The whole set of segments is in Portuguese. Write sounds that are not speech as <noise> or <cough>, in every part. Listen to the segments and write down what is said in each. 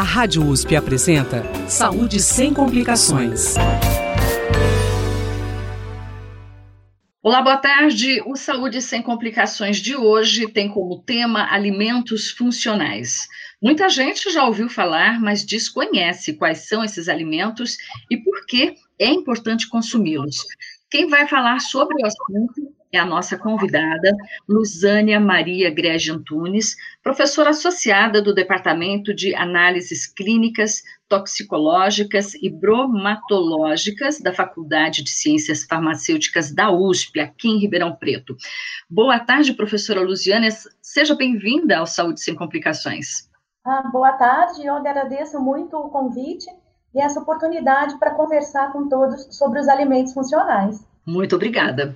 A Rádio USP apresenta Saúde sem complicações. Olá, boa tarde. O Saúde Sem Complicações de hoje tem como tema alimentos funcionais. Muita gente já ouviu falar, mas desconhece quais são esses alimentos e por que é importante consumi-los. Quem vai falar sobre o assunto é a nossa convidada, Luzânia Maria Grege Antunes, professora associada do Departamento de Análises Clínicas, Toxicológicas e Bromatológicas da Faculdade de Ciências Farmacêuticas da USP, aqui em Ribeirão Preto. Boa tarde, professora Luziana, seja bem-vinda ao Saúde Sem Complicações. Ah, boa tarde, eu agradeço muito o convite e essa oportunidade para conversar com todos sobre os alimentos funcionais. Muito obrigada.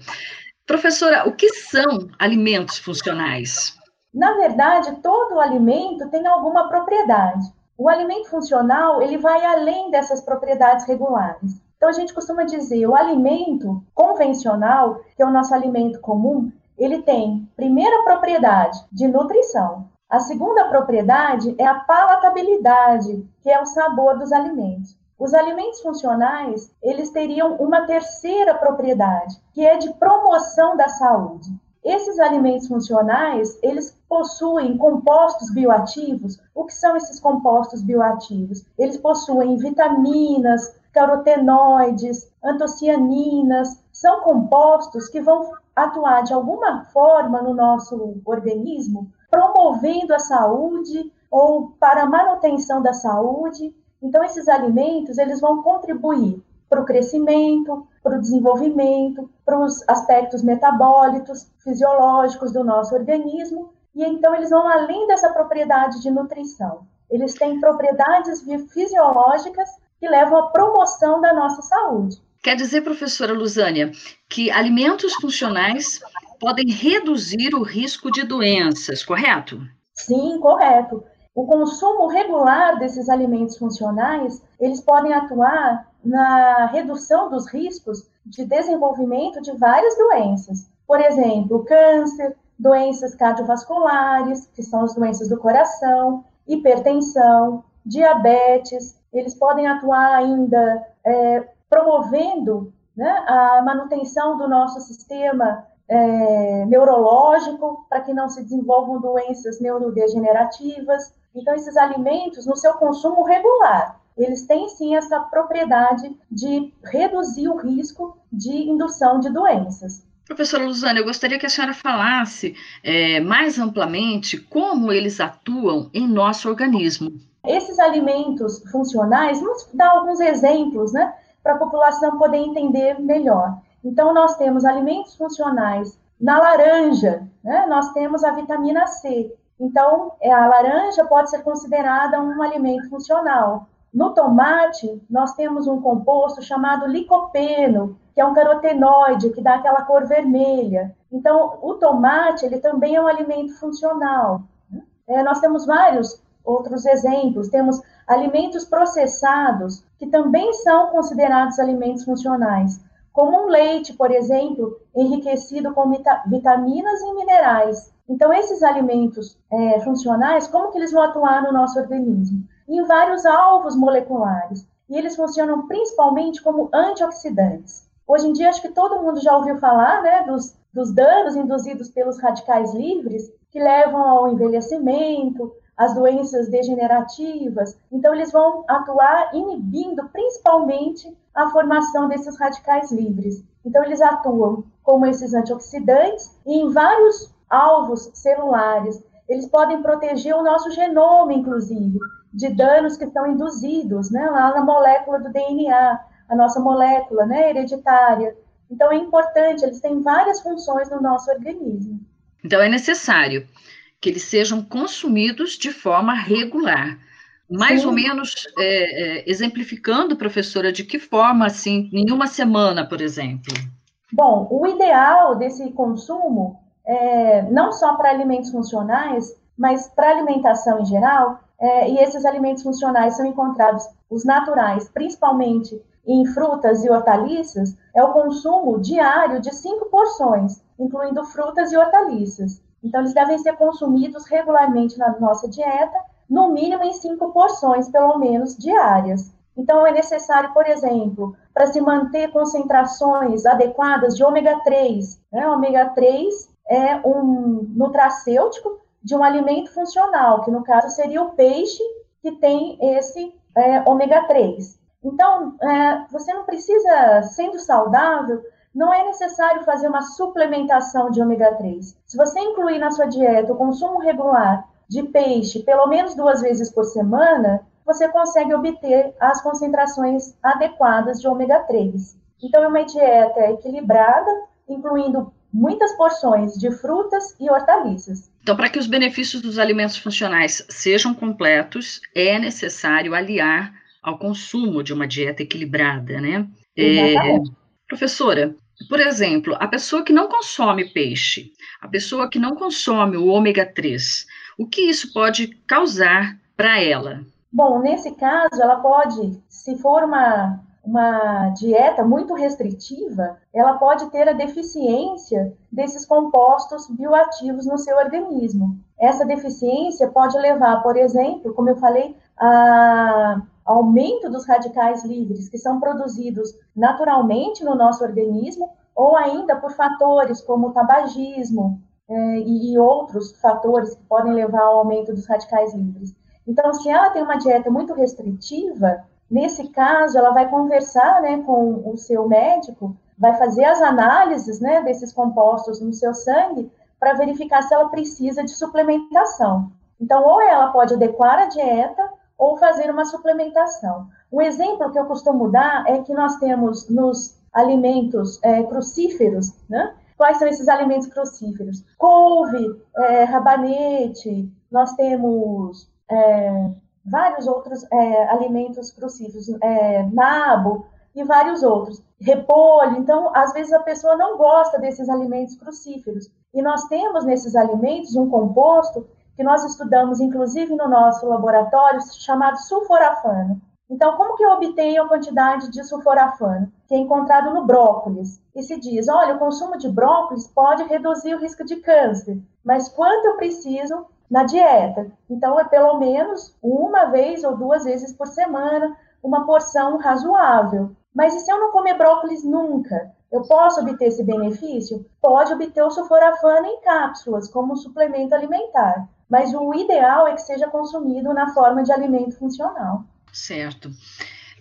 Professora, o que são alimentos funcionais? Na verdade, todo alimento tem alguma propriedade. O alimento funcional, ele vai além dessas propriedades regulares. Então, a gente costuma dizer, o alimento convencional, que é o nosso alimento comum, ele tem, primeira propriedade, de nutrição. A segunda propriedade é a palatabilidade, que é o sabor dos alimentos. Os alimentos funcionais, eles teriam uma terceira propriedade, que é de promoção da saúde. Esses alimentos funcionais, eles possuem compostos bioativos. O que são esses compostos bioativos? Eles possuem vitaminas, carotenoides, antocianinas, são compostos que vão atuar de alguma forma no nosso organismo, promovendo a saúde ou para a manutenção da saúde então, esses alimentos, eles vão contribuir para o crescimento, para o desenvolvimento, para os aspectos metabólicos, fisiológicos do nosso organismo, e então eles vão além dessa propriedade de nutrição. Eles têm propriedades fisiológicas que levam à promoção da nossa saúde. Quer dizer, professora Luzânia, que alimentos funcionais podem reduzir o risco de doenças, correto? Sim, correto. O consumo regular desses alimentos funcionais, eles podem atuar na redução dos riscos de desenvolvimento de várias doenças. Por exemplo, câncer, doenças cardiovasculares, que são as doenças do coração, hipertensão, diabetes. Eles podem atuar ainda é, promovendo né, a manutenção do nosso sistema é, neurológico, para que não se desenvolvam doenças neurodegenerativas. Então, esses alimentos, no seu consumo regular, eles têm sim essa propriedade de reduzir o risco de indução de doenças. Professora Luzana, eu gostaria que a senhora falasse é, mais amplamente como eles atuam em nosso organismo. Esses alimentos funcionais, vamos dar alguns exemplos, né, para a população poder entender melhor. Então, nós temos alimentos funcionais na laranja, né, nós temos a vitamina C, então, é, a laranja pode ser considerada um alimento funcional. No tomate, nós temos um composto chamado licopeno, que é um carotenoide que dá aquela cor vermelha. Então, o tomate, ele também é um alimento funcional. É, nós temos vários outros exemplos. Temos alimentos processados, que também são considerados alimentos funcionais, como um leite, por exemplo, enriquecido com vitaminas e minerais. Então, esses alimentos é, funcionais, como que eles vão atuar no nosso organismo? Em vários alvos moleculares. E eles funcionam principalmente como antioxidantes. Hoje em dia, acho que todo mundo já ouviu falar né, dos, dos danos induzidos pelos radicais livres, que levam ao envelhecimento, às doenças degenerativas. Então, eles vão atuar inibindo principalmente a formação desses radicais livres. Então, eles atuam como esses antioxidantes e em vários alvos celulares. Eles podem proteger o nosso genoma, inclusive, de danos que estão induzidos né, lá na molécula do DNA, a nossa molécula né, hereditária. Então, é importante, eles têm várias funções no nosso organismo. Então, é necessário que eles sejam consumidos de forma regular. Mais Sim. ou menos é, é, exemplificando, professora, de que forma, assim, em uma semana, por exemplo? Bom, o ideal desse consumo é, não só para alimentos funcionais, mas para alimentação em geral, é, e esses alimentos funcionais são encontrados, os naturais, principalmente em frutas e hortaliças, é o consumo diário de cinco porções, incluindo frutas e hortaliças. Então, eles devem ser consumidos regularmente na nossa dieta no mínimo em cinco porções, pelo menos, diárias. Então, é necessário, por exemplo, para se manter concentrações adequadas de ômega 3. Né? Ômega 3 é um nutracêutico de um alimento funcional, que no caso seria o peixe, que tem esse é, ômega 3. Então, é, você não precisa, sendo saudável, não é necessário fazer uma suplementação de ômega 3. Se você incluir na sua dieta o consumo regular de peixe pelo menos duas vezes por semana, você consegue obter as concentrações adequadas de ômega 3. Então, é uma dieta equilibrada, incluindo muitas porções de frutas e hortaliças. Então, para que os benefícios dos alimentos funcionais sejam completos, é necessário aliar ao consumo de uma dieta equilibrada, né? É, professora, por exemplo, a pessoa que não consome peixe, a pessoa que não consome o ômega 3, o que isso pode causar para ela? Bom, nesse caso, ela pode, se for uma, uma dieta muito restritiva, ela pode ter a deficiência desses compostos bioativos no seu organismo. Essa deficiência pode levar, por exemplo, como eu falei, a aumento dos radicais livres que são produzidos naturalmente no nosso organismo, ou ainda por fatores como o tabagismo é, e outros fatores que podem levar ao aumento dos radicais livres. Então, se ela tem uma dieta muito restritiva, nesse caso, ela vai conversar né, com o seu médico, vai fazer as análises né, desses compostos no seu sangue para verificar se ela precisa de suplementação. Então, ou ela pode adequar a dieta, ou fazer uma suplementação. Um exemplo que eu costumo dar é que nós temos nos alimentos é, crucíferos, né? Quais são esses alimentos crucíferos? Couve, é, rabanete, nós temos é, vários outros é, alimentos crucíferos, é, nabo e vários outros. Repolho, então, às vezes a pessoa não gosta desses alimentos crucíferos. E nós temos nesses alimentos um composto que nós estudamos, inclusive no nosso laboratório, chamado sulforafano. Então, como que eu obtenho a quantidade de sulforafano? Que é encontrado no brócolis. E se diz, olha, o consumo de brócolis pode reduzir o risco de câncer, mas quanto eu preciso na dieta? Então, é pelo menos uma vez ou duas vezes por semana, uma porção razoável. Mas e se eu não comer brócolis nunca? Eu posso obter esse benefício? Pode obter o sulforafano em cápsulas, como um suplemento alimentar mas o ideal é que seja consumido na forma de alimento funcional. Certo.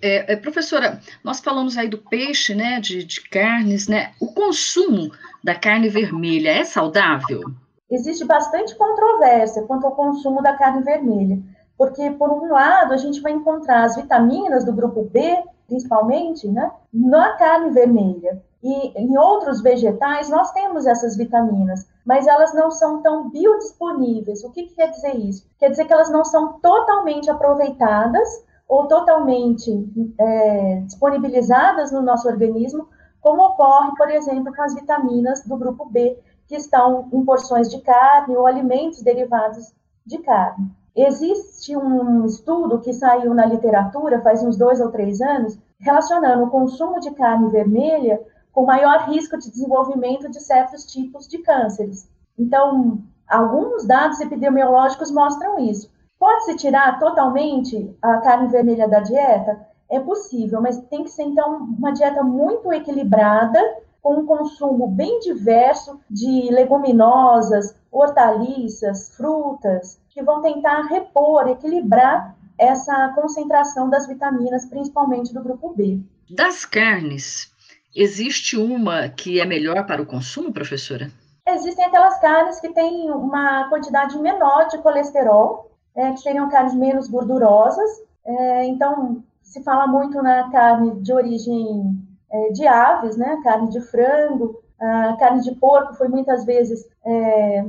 É, é, professora, nós falamos aí do peixe, né, de, de carnes, né? O consumo da carne vermelha é saudável? Existe bastante controvérsia quanto ao consumo da carne vermelha, porque por um lado a gente vai encontrar as vitaminas do grupo B, principalmente, né, na carne vermelha. E em outros vegetais nós temos essas vitaminas, mas elas não são tão biodisponíveis. O que, que quer dizer isso? Quer dizer que elas não são totalmente aproveitadas ou totalmente é, disponibilizadas no nosso organismo, como ocorre, por exemplo, com as vitaminas do grupo B, que estão em porções de carne ou alimentos derivados de carne. Existe um estudo que saiu na literatura faz uns dois ou três anos, relacionando o consumo de carne vermelha com maior risco de desenvolvimento de certos tipos de cânceres. Então, alguns dados epidemiológicos mostram isso. Pode-se tirar totalmente a carne vermelha da dieta? É possível, mas tem que ser, então, uma dieta muito equilibrada, com um consumo bem diverso de leguminosas, hortaliças, frutas, que vão tentar repor, equilibrar essa concentração das vitaminas, principalmente do grupo B. Das carnes, Existe uma que é melhor para o consumo, professora? Existem aquelas carnes que têm uma quantidade menor de colesterol, é, que seriam carnes menos gordurosas. É, então, se fala muito na carne de origem é, de aves, né? Carne de frango, a carne de porco foi muitas vezes é,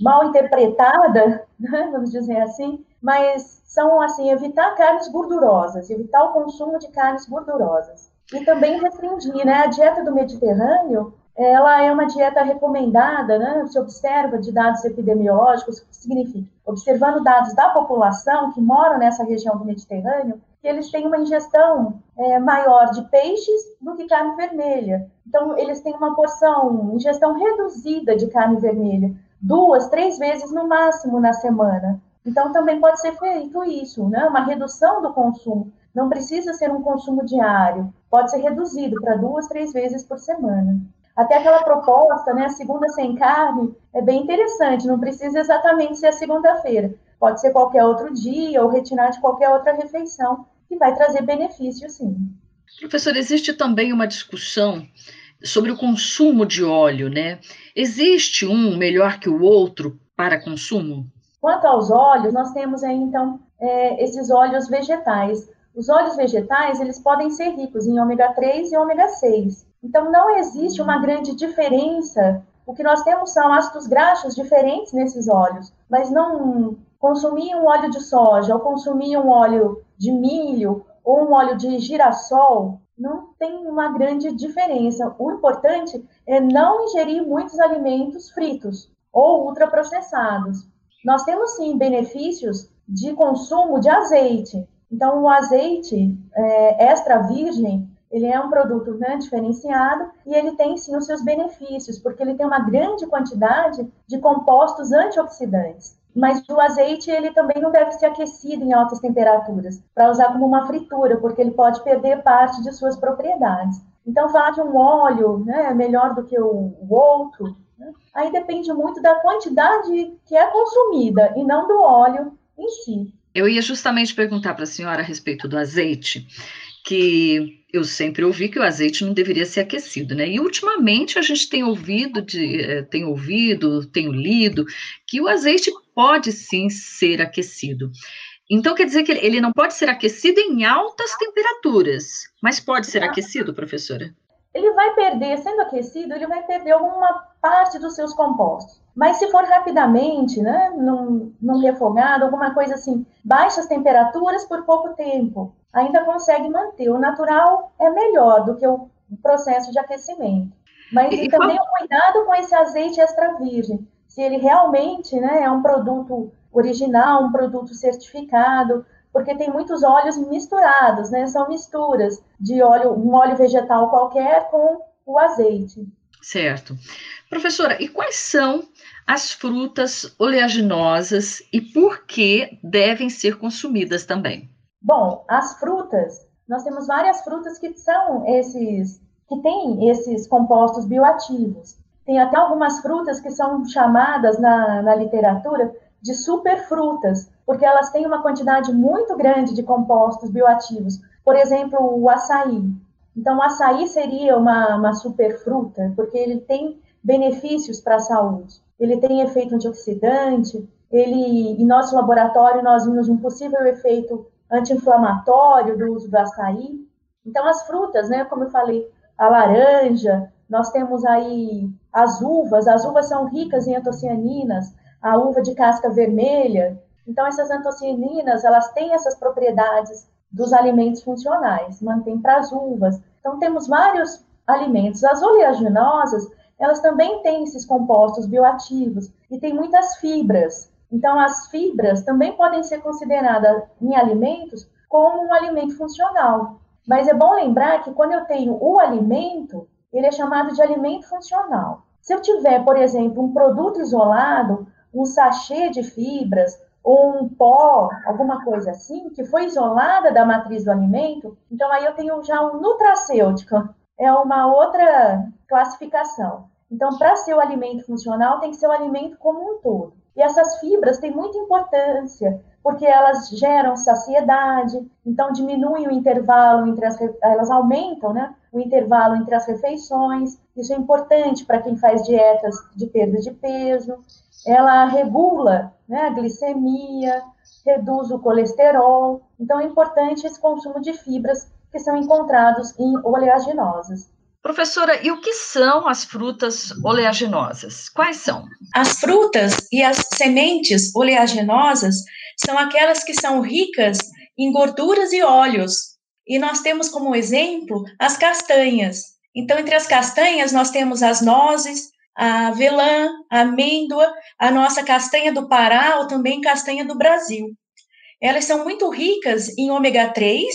mal interpretada, <laughs> né? vamos dizer assim, mas são assim evitar carnes gordurosas, evitar o consumo de carnes gordurosas e também restringir, né? A dieta do Mediterrâneo, ela é uma dieta recomendada, né? Se observa de dados epidemiológicos, que significa? Observando dados da população que mora nessa região do Mediterrâneo, que eles têm uma ingestão é, maior de peixes do que carne vermelha. Então, eles têm uma porção, ingestão reduzida de carne vermelha, duas, três vezes no máximo na semana. Então, também pode ser feito isso, né? Uma redução do consumo. Não precisa ser um consumo diário, pode ser reduzido para duas, três vezes por semana. Até aquela proposta, né, a segunda sem carne, é bem interessante, não precisa exatamente ser a segunda-feira. Pode ser qualquer outro dia ou retirar de qualquer outra refeição, que vai trazer benefício, sim. Professor, existe também uma discussão sobre o consumo de óleo, né? Existe um melhor que o outro para consumo? Quanto aos óleos, nós temos aí, então, é, esses óleos vegetais. Os óleos vegetais, eles podem ser ricos em ômega 3 e ômega 6. Então, não existe uma grande diferença. O que nós temos são ácidos graxos diferentes nesses óleos, mas não consumir um óleo de soja ou consumir um óleo de milho ou um óleo de girassol não tem uma grande diferença. O importante é não ingerir muitos alimentos fritos ou ultraprocessados. Nós temos sim benefícios de consumo de azeite. Então, o azeite é, extra virgem, ele é um produto né, diferenciado e ele tem sim os seus benefícios, porque ele tem uma grande quantidade de compostos antioxidantes. Mas o azeite, ele também não deve ser aquecido em altas temperaturas, para usar como uma fritura, porque ele pode perder parte de suas propriedades. Então, falar de um óleo né, é melhor do que o, outro, né, aí depende muito da quantidade que é consumida e não do óleo em si. Eu ia justamente perguntar para a senhora a respeito do azeite, que eu sempre ouvi que o azeite não deveria ser aquecido, né? E ultimamente a gente tem ouvido, de, eh, tem ouvido, tenho lido que o azeite pode sim ser aquecido. Então quer dizer que ele não pode ser aquecido em altas temperaturas, mas pode ser aquecido, professora? Ele vai perder, sendo aquecido, ele vai perder alguma parte dos seus compostos. Mas se for rapidamente, né, num, num refogado, alguma coisa assim, baixas temperaturas por pouco tempo, ainda consegue manter. O natural é melhor do que o processo de aquecimento. Mas e, também o cuidado com esse azeite extra virgem. Se ele realmente né, é um produto original, um produto certificado, porque tem muitos óleos misturados, né? São misturas de óleo, um óleo vegetal qualquer com o azeite. Certo. Professora, e quais são as frutas oleaginosas e por que devem ser consumidas também? Bom, as frutas, nós temos várias frutas que são esses que têm esses compostos bioativos. Tem até algumas frutas que são chamadas na, na literatura de superfrutas, porque elas têm uma quantidade muito grande de compostos bioativos. Por exemplo, o açaí. Então, o açaí seria uma, uma superfruta, porque ele tem benefícios para a saúde ele tem efeito antioxidante, ele, em nosso laboratório, nós vimos um possível efeito anti-inflamatório do uso do açaí. Então, as frutas, né, como eu falei, a laranja, nós temos aí as uvas, as uvas são ricas em antocianinas, a uva de casca vermelha. Então, essas antocianinas, elas têm essas propriedades dos alimentos funcionais, mantém para as uvas. Então, temos vários alimentos. As oleaginosas, elas também têm esses compostos bioativos e tem muitas fibras. Então, as fibras também podem ser consideradas em alimentos como um alimento funcional. Mas é bom lembrar que quando eu tenho o alimento, ele é chamado de alimento funcional. Se eu tiver, por exemplo, um produto isolado, um sachê de fibras um pó, alguma coisa assim, que foi isolada da matriz do alimento, então aí eu tenho já um nutracêutico, é uma outra classificação. Então, para ser o alimento funcional, tem que ser o alimento como um todo. E essas fibras têm muita importância, porque elas geram saciedade, então diminuem o intervalo entre as elas aumentam, né, o intervalo entre as refeições. Isso é importante para quem faz dietas de perda de peso. Ela regula, né, a glicemia, reduz o colesterol. Então é importante esse consumo de fibras que são encontrados em oleaginosas. Professora, e o que são as frutas oleaginosas? Quais são? As frutas e as sementes oleaginosas são aquelas que são ricas em gorduras e óleos. E nós temos como exemplo as castanhas. Então, entre as castanhas, nós temos as nozes, a avelã, a amêndoa, a nossa castanha do Pará ou também castanha do Brasil. Elas são muito ricas em ômega 3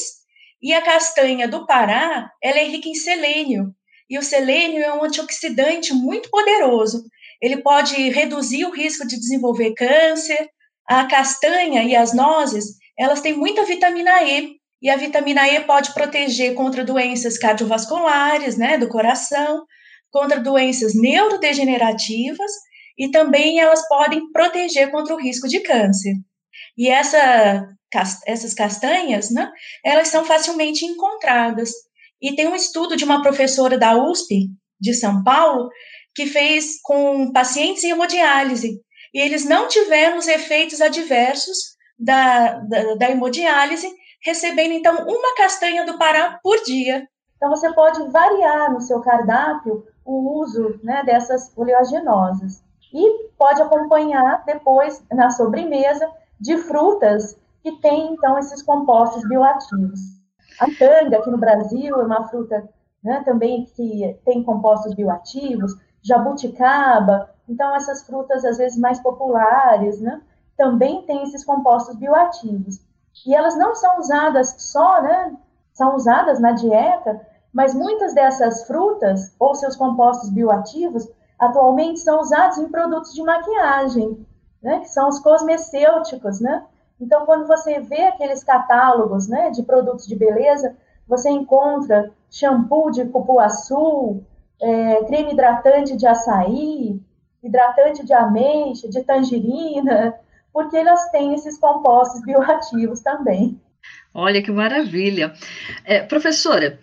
e a castanha do Pará, ela é rica em selênio. E o selênio é um antioxidante muito poderoso. Ele pode reduzir o risco de desenvolver câncer, A castanha e as nozes, elas têm muita vitamina E, e a vitamina E pode proteger contra doenças cardiovasculares, né, do coração, contra doenças neurodegenerativas e também elas podem proteger contra o risco de câncer. E essa, essas castanhas, né, elas são facilmente encontradas. E tem um estudo de uma professora da USP de São Paulo que fez com pacientes em hemodiálise. E eles não tiveram os efeitos adversos da, da, da hemodiálise, recebendo então uma castanha do Pará por dia. Então você pode variar no seu cardápio o uso né, dessas oleaginosas. E pode acompanhar depois, na sobremesa, de frutas que têm, então, esses compostos bioativos. A canga, aqui no Brasil, é uma fruta né, também que tem compostos bioativos, jabuticaba, então essas frutas, às vezes, mais populares, né, também têm esses compostos bioativos. E elas não são usadas só, né, são usadas na dieta, mas muitas dessas frutas ou seus compostos bioativos atualmente são usados em produtos de maquiagem, né, que são os cosmecêuticos, né? Então, quando você vê aqueles catálogos, né, de produtos de beleza, você encontra shampoo de cupuaçu, é, creme hidratante de açaí, hidratante de ameixa, de tangerina, porque elas têm esses compostos bioativos também. Olha que maravilha. É, professora,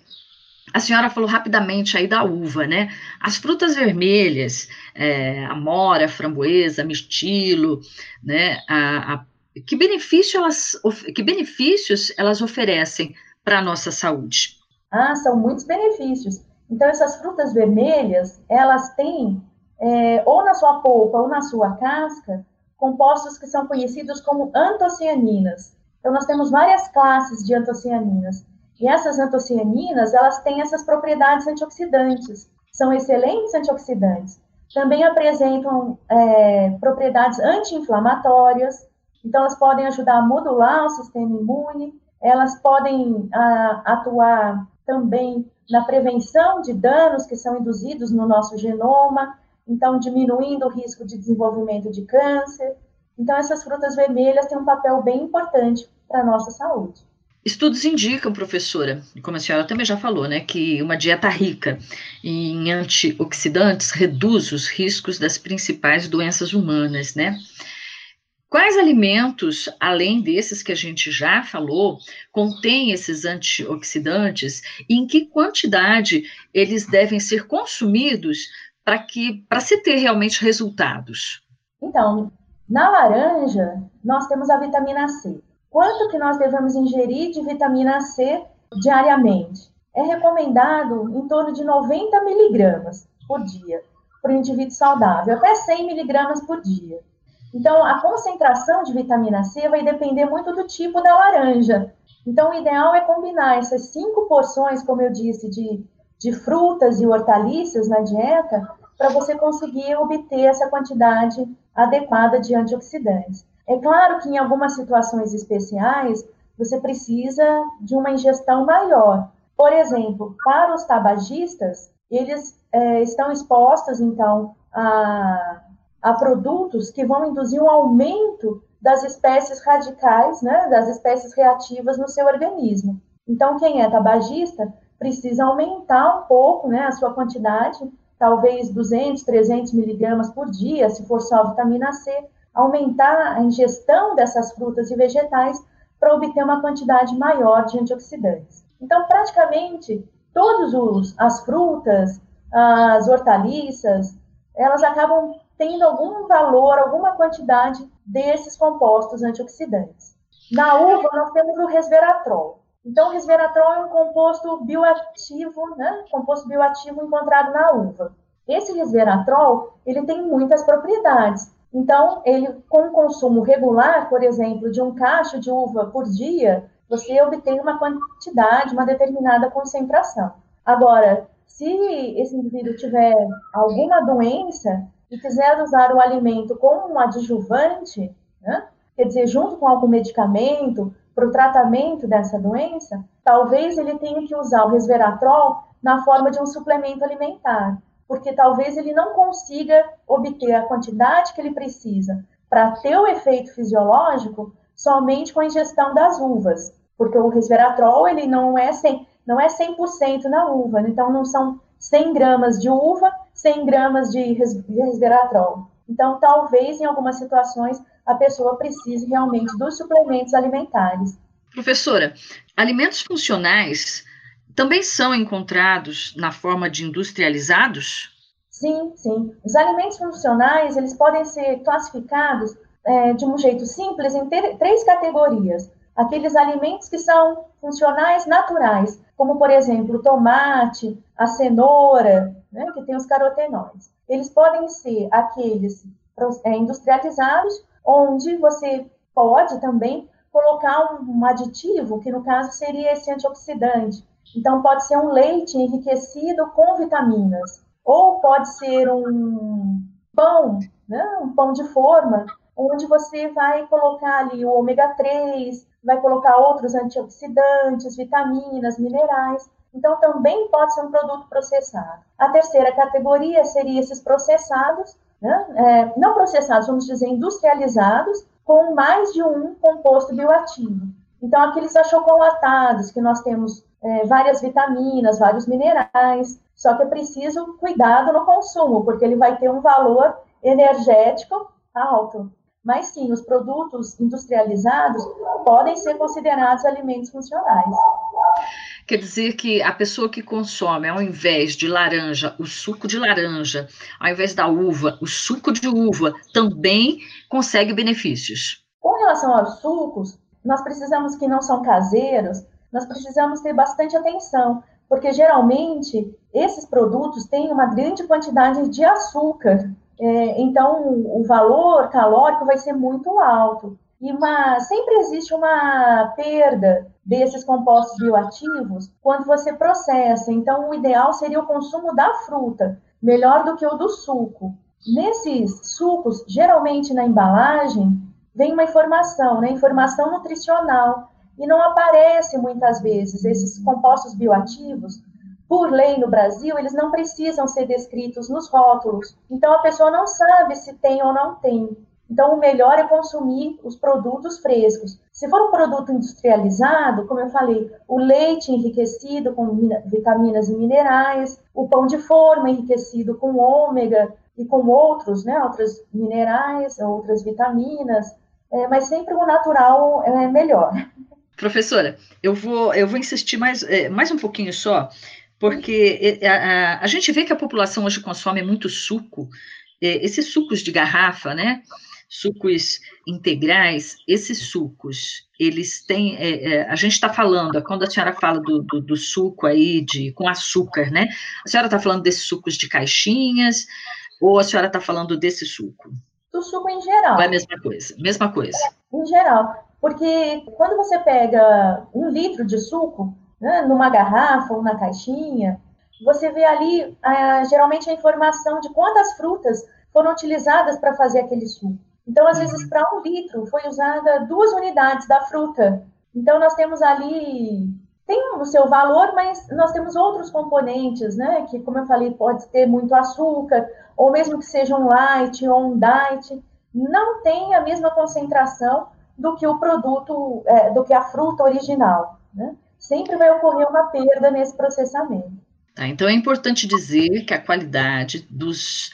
a senhora falou rapidamente aí da uva, né? As frutas vermelhas, é, a mora, a framboesa, mirtilo, né? A, a, que, benefício elas, que benefícios elas oferecem para a nossa saúde? Ah, são muitos benefícios. Então, essas frutas vermelhas, elas têm, é, ou na sua polpa ou na sua casca, compostos que são conhecidos como antocianinas. Então, nós temos várias classes de antocianinas. E essas antocianinas, elas têm essas propriedades antioxidantes, são excelentes antioxidantes. Também apresentam é, propriedades anti-inflamatórias, então elas podem ajudar a modular o sistema imune, elas podem a, atuar também na prevenção de danos que são induzidos no nosso genoma, então diminuindo o risco de desenvolvimento de câncer. Então essas frutas vermelhas têm um papel bem importante para a nossa saúde. Estudos indicam, professora, como a senhora também já falou, né, que uma dieta rica em antioxidantes reduz os riscos das principais doenças humanas, né? Quais alimentos, além desses que a gente já falou, contêm esses antioxidantes e em que quantidade eles devem ser consumidos para que para se ter realmente resultados? Então, na laranja, nós temos a vitamina C quanto que nós devemos ingerir de vitamina C diariamente? É recomendado em torno de 90 miligramas por dia para o indivíduo saudável, até 100 miligramas por dia. Então, a concentração de vitamina C vai depender muito do tipo da laranja. Então, o ideal é combinar essas cinco porções, como eu disse, de, de frutas e hortaliças na dieta, para você conseguir obter essa quantidade adequada de antioxidantes. É claro que em algumas situações especiais você precisa de uma ingestão maior. Por exemplo, para os tabagistas, eles é, estão expostos, então, a, a produtos que vão induzir um aumento das espécies radicais, né, das espécies reativas no seu organismo. Então, quem é tabagista precisa aumentar um pouco né, a sua quantidade, talvez 200, 300 miligramas por dia, se for só vitamina C, aumentar a ingestão dessas frutas e vegetais para obter uma quantidade maior de antioxidantes. Então, praticamente todas as frutas, as hortaliças, elas acabam tendo algum valor, alguma quantidade desses compostos antioxidantes. Na uva, nós temos o resveratrol. Então, o resveratrol é um composto bioativo, né? Composto bioativo encontrado na uva. Esse resveratrol, ele tem muitas propriedades. Então, ele, com o consumo regular, por exemplo, de um cacho de uva por dia, você obtém uma quantidade, uma determinada concentração. Agora, se esse indivíduo tiver alguma doença e quiser usar o alimento como um adjuvante, né, quer dizer, junto com algum medicamento para o tratamento dessa doença, talvez ele tenha que usar o resveratrol na forma de um suplemento alimentar porque talvez ele não consiga obter a quantidade que ele precisa para ter o efeito fisiológico somente com a ingestão das uvas, porque o resveratrol ele não é 100, não é 100% na uva, então não são 100 gramas de uva, 100 gramas de resveratrol. Então, talvez em algumas situações a pessoa precise realmente dos suplementos alimentares. Professora, alimentos funcionais também são encontrados na forma de industrializados? Sim, sim. Os alimentos funcionais, eles podem ser classificados é, de um jeito simples em ter, três categorias. Aqueles alimentos que são funcionais naturais, como, por exemplo, o tomate, a cenoura, né, que tem os carotenoides. Eles podem ser aqueles é, industrializados, onde você pode também colocar um, um aditivo, que no caso seria esse antioxidante. Então, pode ser um leite enriquecido com vitaminas ou pode ser um pão, né, um pão de forma, onde você vai colocar ali o ômega 3, vai colocar outros antioxidantes, vitaminas, minerais. Então, também pode ser um produto processado. A terceira categoria seria esses processados, né? é, não processados, vamos dizer, industrializados, com mais de um composto bioativo. Então, aqueles achocolatados, que nós temos é, várias vitaminas, vários minerais, só que é preciso cuidado no consumo, porque ele vai ter um valor energético alto. Mas sim, os produtos industrializados podem ser considerados alimentos funcionais. Quer dizer que a pessoa que consome, ao invés de laranja, o suco de laranja, ao invés da uva, o suco de uva, também consegue benefícios. Com relação aos sucos, nós precisamos que não são caseiros, nós precisamos ter bastante atenção, porque geralmente esses produtos têm uma grande quantidade de açúcar, é, então o valor calórico vai ser muito alto. E uma, sempre existe uma perda desses compostos bioativos quando você processa. Então, o ideal seria o consumo da fruta, melhor do que o do suco. Nesses sucos, geralmente na embalagem, vem uma informação, né? Informação nutricional e não aparece muitas vezes esses compostos bioativos. Por lei no Brasil, eles não precisam ser descritos nos rótulos. Então a pessoa não sabe se tem ou não tem. Então o melhor é consumir os produtos frescos. Se for um produto industrializado, como eu falei, o leite enriquecido com vitaminas e minerais, o pão de forma enriquecido com ômega e com outros, né, outros minerais, outras vitaminas, é, mas sempre o natural é melhor. <laughs> Professora, eu vou, eu vou insistir mais, é, mais um pouquinho só, porque é, a, a, a, gente vê que a população hoje consome muito suco, é, esses sucos de garrafa, né? Sucos integrais, esses sucos, eles têm. É, é, a gente está falando, quando a senhora fala do, do, do, suco aí de, com açúcar, né? A senhora está falando desses sucos de caixinhas, ou a senhora está falando desse suco? Do suco em geral. É a mesma coisa? Mesma coisa. Em geral. Porque quando você pega um litro de suco, né, numa garrafa ou na caixinha, você vê ali geralmente a informação de quantas frutas foram utilizadas para fazer aquele suco. Então, às vezes, para um litro foi usada duas unidades da fruta. Então, nós temos ali tem o seu valor, mas nós temos outros componentes, né? Que, como eu falei, pode ter muito açúcar, ou mesmo que seja um light ou um diet, não tem a mesma concentração do que o produto, é, do que a fruta original. Né? Sempre vai ocorrer uma perda nesse processamento. Tá, então é importante dizer que a qualidade dos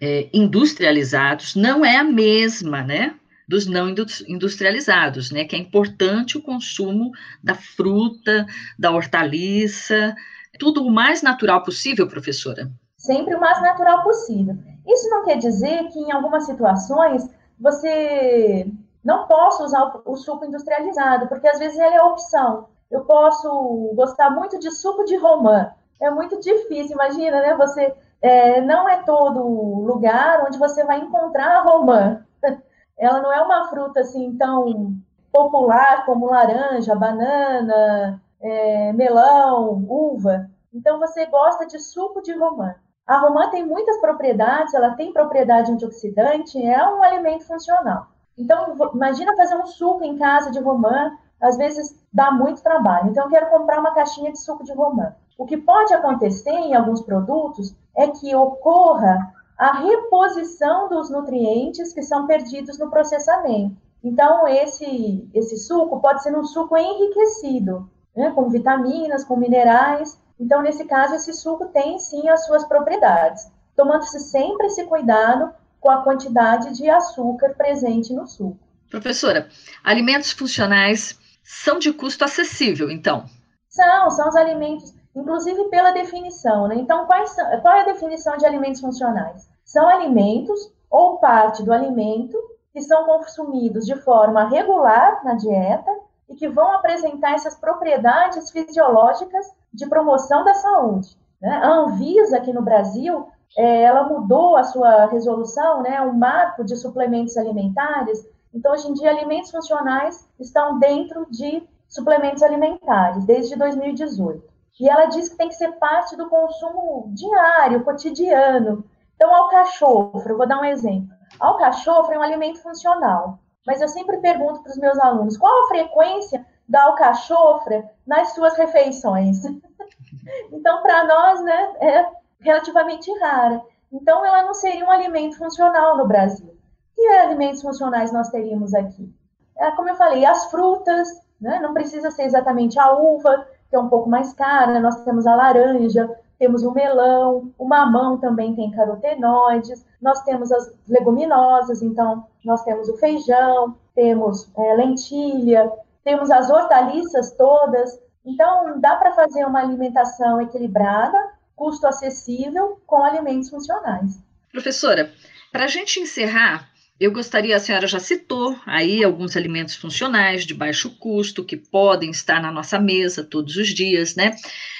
é, industrializados não é a mesma, né? Dos não industrializados, né? Que é importante o consumo da fruta, da hortaliça, tudo o mais natural possível, professora? Sempre o mais natural possível. Isso não quer dizer que em algumas situações você não posso usar o, suco industrializado, porque às vezes ele é opção. Eu posso gostar muito de suco de romã. É muito difícil, imagina, né? Você é, não é todo lugar onde você vai encontrar a romã. <laughs> Ela não é uma fruta assim tão popular como laranja, banana, é, melão, uva. Então você gosta de suco de romã. A romã tem muitas propriedades, ela tem propriedade antioxidante, é um alimento funcional. Então, imagina fazer um suco em casa de romã, às vezes dá muito trabalho. Então, eu quero comprar uma caixinha de suco de romã. O que pode acontecer em alguns produtos é que ocorra a reposição dos nutrientes que são perdidos no processamento. Então, esse, esse suco pode ser um suco enriquecido, né, com vitaminas, com minerais. Então, nesse caso, esse suco tem sim as suas propriedades, tomando-se sempre esse cuidado com a quantidade de açúcar presente no suco. Professora, alimentos funcionais são de custo acessível, então? São, são os alimentos, inclusive pela definição, né? Então, são, qual é a definição de alimentos funcionais? São alimentos ou parte do alimento que são consumidos de forma regular na dieta e que vão apresentar essas propriedades fisiológicas de promoção da saúde. Né? A Anvisa, aqui no Brasil, é, ela mudou a sua resolução, né, o marco de suplementos alimentares. Então, hoje em dia, alimentos funcionais estão dentro de suplementos alimentares, desde 2018. E ela diz que tem que ser parte do consumo diário, cotidiano. Então, alcachofra, vou dar um exemplo. Alcachofra é um alimento funcional. Mas eu sempre pergunto para os meus alunos, qual a frequência da alcachofra nas suas refeições? <laughs> então, para nós, né, é relativamente rara. Então, ela não seria um alimento funcional no Brasil. Que alimentos funcionais nós teríamos aqui? É, como eu falei, as frutas, né? não precisa ser exatamente a uva, que é um pouco mais cara, nós temos a laranja, temos o melão, o mamão também tem carotenoides, nós temos as leguminosas, então nós temos o feijão, temos é, lentilha, temos as hortaliças todas. Então, dá para fazer uma alimentação equilibrada, custo acessível, com alimentos funcionais. Professora, para a gente encerrar, eu gostaria, a senhora já citou aí alguns alimentos funcionais de baixo custo que podem estar na nossa mesa todos os dias, né?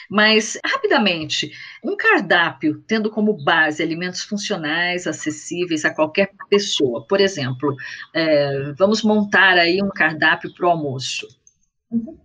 Mas, rapidamente, um cardápio tendo como base alimentos funcionais, acessíveis a qualquer pessoa. Por exemplo, é, vamos montar aí um cardápio para o almoço. Uhum.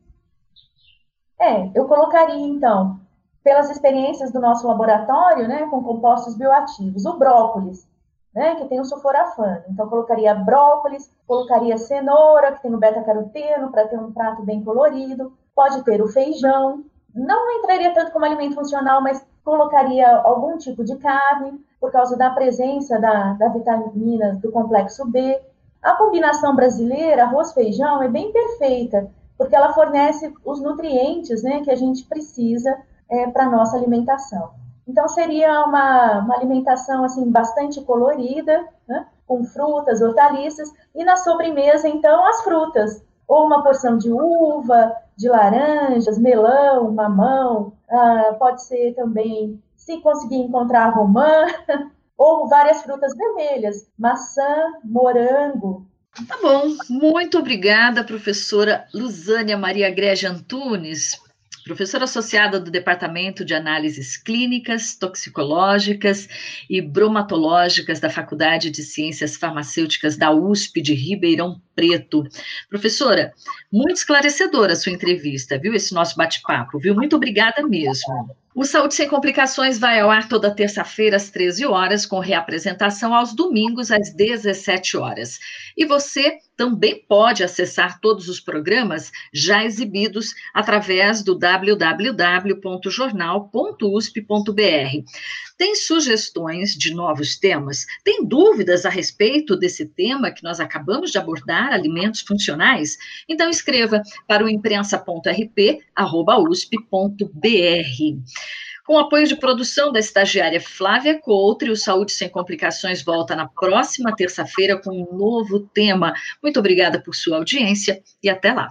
É, eu colocaria, então, pelas experiências do nosso laboratório, né, com compostos bioativos, o brócolis, né, que tem o sulforafano. Então, colocaria brócolis, colocaria cenoura, que tem o beta-caroteno, para ter um prato bem colorido. Pode ter o feijão, não entraria tanto como alimento funcional, mas colocaria algum tipo de carne, por causa da presença da, da vitamina do complexo B. A combinação brasileira, arroz-feijão, é bem perfeita, porque ela fornece os nutrientes né, que a gente precisa é, para nossa alimentação. Então, seria uma, uma alimentação assim bastante colorida, né, com frutas, hortaliças, e na sobremesa, então, as frutas, ou uma porção de uva, de laranjas, melão, mamão, ah, pode ser também, se conseguir encontrar romã, <laughs> ou várias frutas vermelhas, maçã, morango. Tá bom, muito obrigada, professora Luzânia Maria Grege Antunes, professora associada do Departamento de Análises Clínicas, Toxicológicas e Bromatológicas da Faculdade de Ciências Farmacêuticas da USP de Ribeirão Preto. Professora, muito esclarecedora a sua entrevista, viu? Esse nosso bate-papo, viu? Muito obrigada mesmo. O Saúde Sem Complicações vai ao ar toda terça-feira às 13 horas, com reapresentação aos domingos às 17 horas. E você também pode acessar todos os programas já exibidos através do www.jornal.usp.br. Tem sugestões de novos temas? Tem dúvidas a respeito desse tema que nós acabamos de abordar, alimentos funcionais? Então escreva para o imprensa.rp@usp.br. Com apoio de produção da estagiária Flávia Coutre, o Saúde Sem Complicações volta na próxima terça-feira com um novo tema. Muito obrigada por sua audiência e até lá.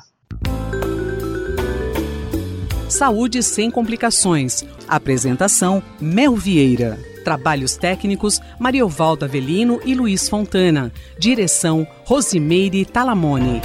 Saúde Sem Complicações. Apresentação: Mel Vieira. Trabalhos técnicos: Mariovaldo Avelino e Luiz Fontana. Direção: Rosimeire Talamone.